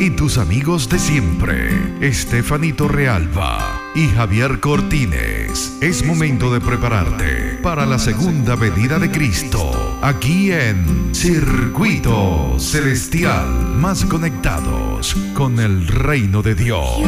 y tus amigos de siempre, Estefanito Realba y Javier Cortines. Es momento de prepararte para la segunda venida de Cristo, aquí en Circuito Celestial, más conectados con el reino de Dios.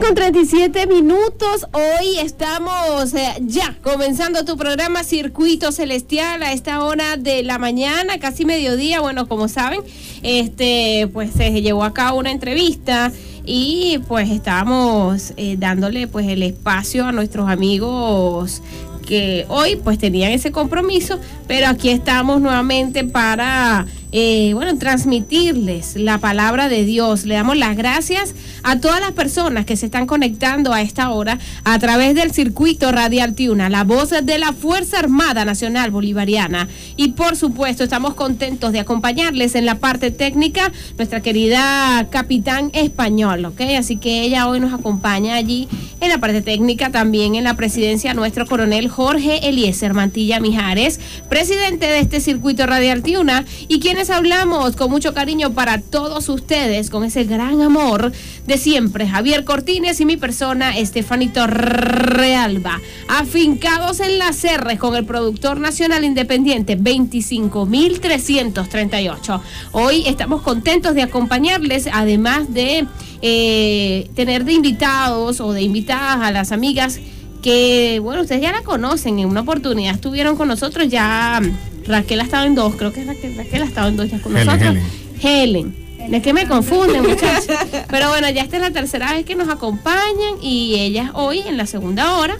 Con 37 minutos. Hoy estamos eh, ya comenzando tu programa Circuito Celestial a esta hora de la mañana, casi mediodía. Bueno, como saben, este pues se llevó a cabo una entrevista y pues estábamos eh, dándole pues el espacio a nuestros amigos que hoy pues tenían ese compromiso, pero aquí estamos nuevamente para eh, bueno, transmitirles la palabra de Dios. Le damos las gracias a todas las personas que se están conectando a esta hora a través del circuito radial Tiuna, la voz de la Fuerza Armada Nacional Bolivariana. Y por supuesto, estamos contentos de acompañarles en la parte técnica nuestra querida capitán español, ¿ok? Así que ella hoy nos acompaña allí en la parte técnica, también en la presidencia nuestro coronel Jorge Eliezer Mantilla Mijares, presidente de este circuito radial Tiuna y quien hablamos con mucho cariño para todos ustedes, con ese gran amor de siempre. Javier Cortines y mi persona, Estefanito Realba. Afincados en las R con el productor nacional independiente 25.338. Hoy estamos contentos de acompañarles, además de eh, tener de invitados o de invitadas a las amigas que, bueno, ustedes ya la conocen, en una oportunidad estuvieron con nosotros ya Raquel ha estado en dos, creo que Raquel, Raquel ha estado en dos ya con Helen, nosotros. Helen. Helen. Es que me confunden, muchachos. Pero bueno, ya esta es la tercera vez que nos acompañan y ellas hoy en la segunda hora,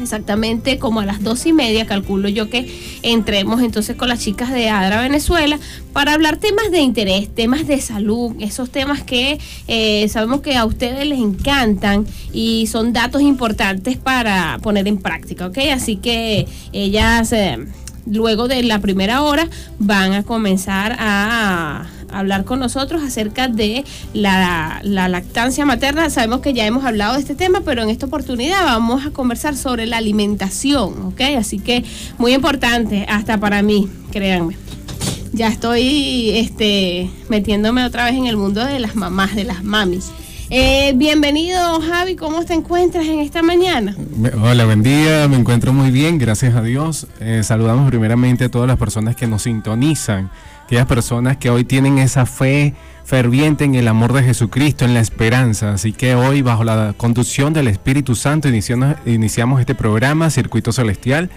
exactamente como a las dos y media, calculo yo que entremos entonces con las chicas de Adra Venezuela para hablar temas de interés, temas de salud, esos temas que eh, sabemos que a ustedes les encantan y son datos importantes para poner en práctica, ¿ok? Así que ellas... eh, luego de la primera hora van a comenzar a hablar con nosotros acerca de la, la, lactancia materna. Sabemos que ya hemos hablado de este tema, pero en esta oportunidad vamos a conversar sobre la alimentación, ¿ok? Así que muy importante hasta para mí, créanme. Ya estoy este, metiéndome otra vez en el mundo de las mamás, de las mamis. Eh, bienvenido Javi, ¿cómo te encuentras en esta mañana? Hola, buen día, me encuentro muy bien, gracias a Dios. Eh, saludamos primeramente a todas las personas que nos sintonizan, aquellas personas que hoy tienen esa fe ferviente en el amor de Jesucristo, en la esperanza. Así que hoy, bajo la conducción del Espíritu Santo, iniciamos, este programa, Circuito Celestial.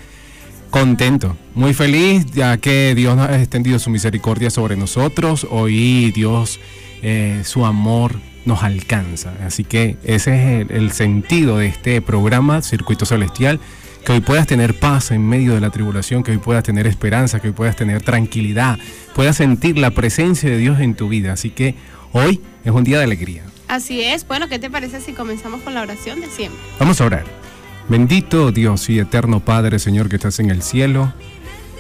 Contento, muy feliz, ya que Dios nos ha extendido su misericordia sobre nosotros. Hoy Dios, eh, su amor nos alcanza. Así que ese es el, sentido de este programa, Circuito Celestial, que hoy puedas tener paz en medio de la tribulación, que hoy puedas tener esperanza, que hoy puedas tener tranquilidad, puedas sentir la presencia de Dios en tu vida. Así que hoy es un día de alegría. Así es. Bueno, ¿qué te parece si comenzamos con la oración de siempre? Vamos a orar. Bendito Dios y eterno Padre, Señor, que estás en el cielo.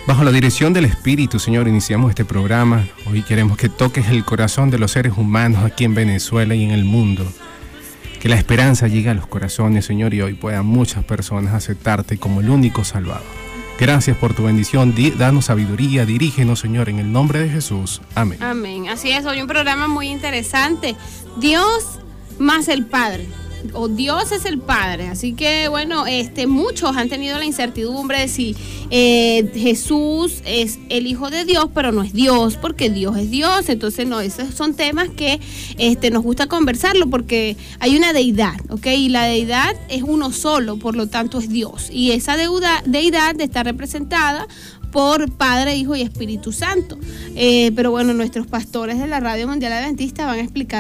Bajo la dirección del Espíritu, Señor, iniciamos este programa. Hoy queremos que toques el corazón de los seres humanos aquí en Venezuela y en el mundo. Que la esperanza llegue a los corazones, Señor, y hoy puedan muchas personas aceptarte como el único Salvador. Gracias por tu bendición. Di- Danos sabiduría, dirígenos, Señor, en el nombre de Jesús. Amén. Amén. Así es, hoy un programa muy interesante. Dios más el Padre. O Dios es el Padre. Así que, bueno, este, muchos han tenido la incertidumbre de si eh, Jesús es el Hijo de Dios, pero no es Dios, porque Dios es Dios. Entonces, no, esos son temas que este, nos gusta conversarlo, porque hay una deidad, ¿ok? Y la deidad es uno solo, por lo tanto es Dios. Y esa deuda, deidad está representada por Padre, Hijo y Espíritu Santo. Eh, pero bueno, nuestros pastores de la Radio Mundial Adventista van a explicar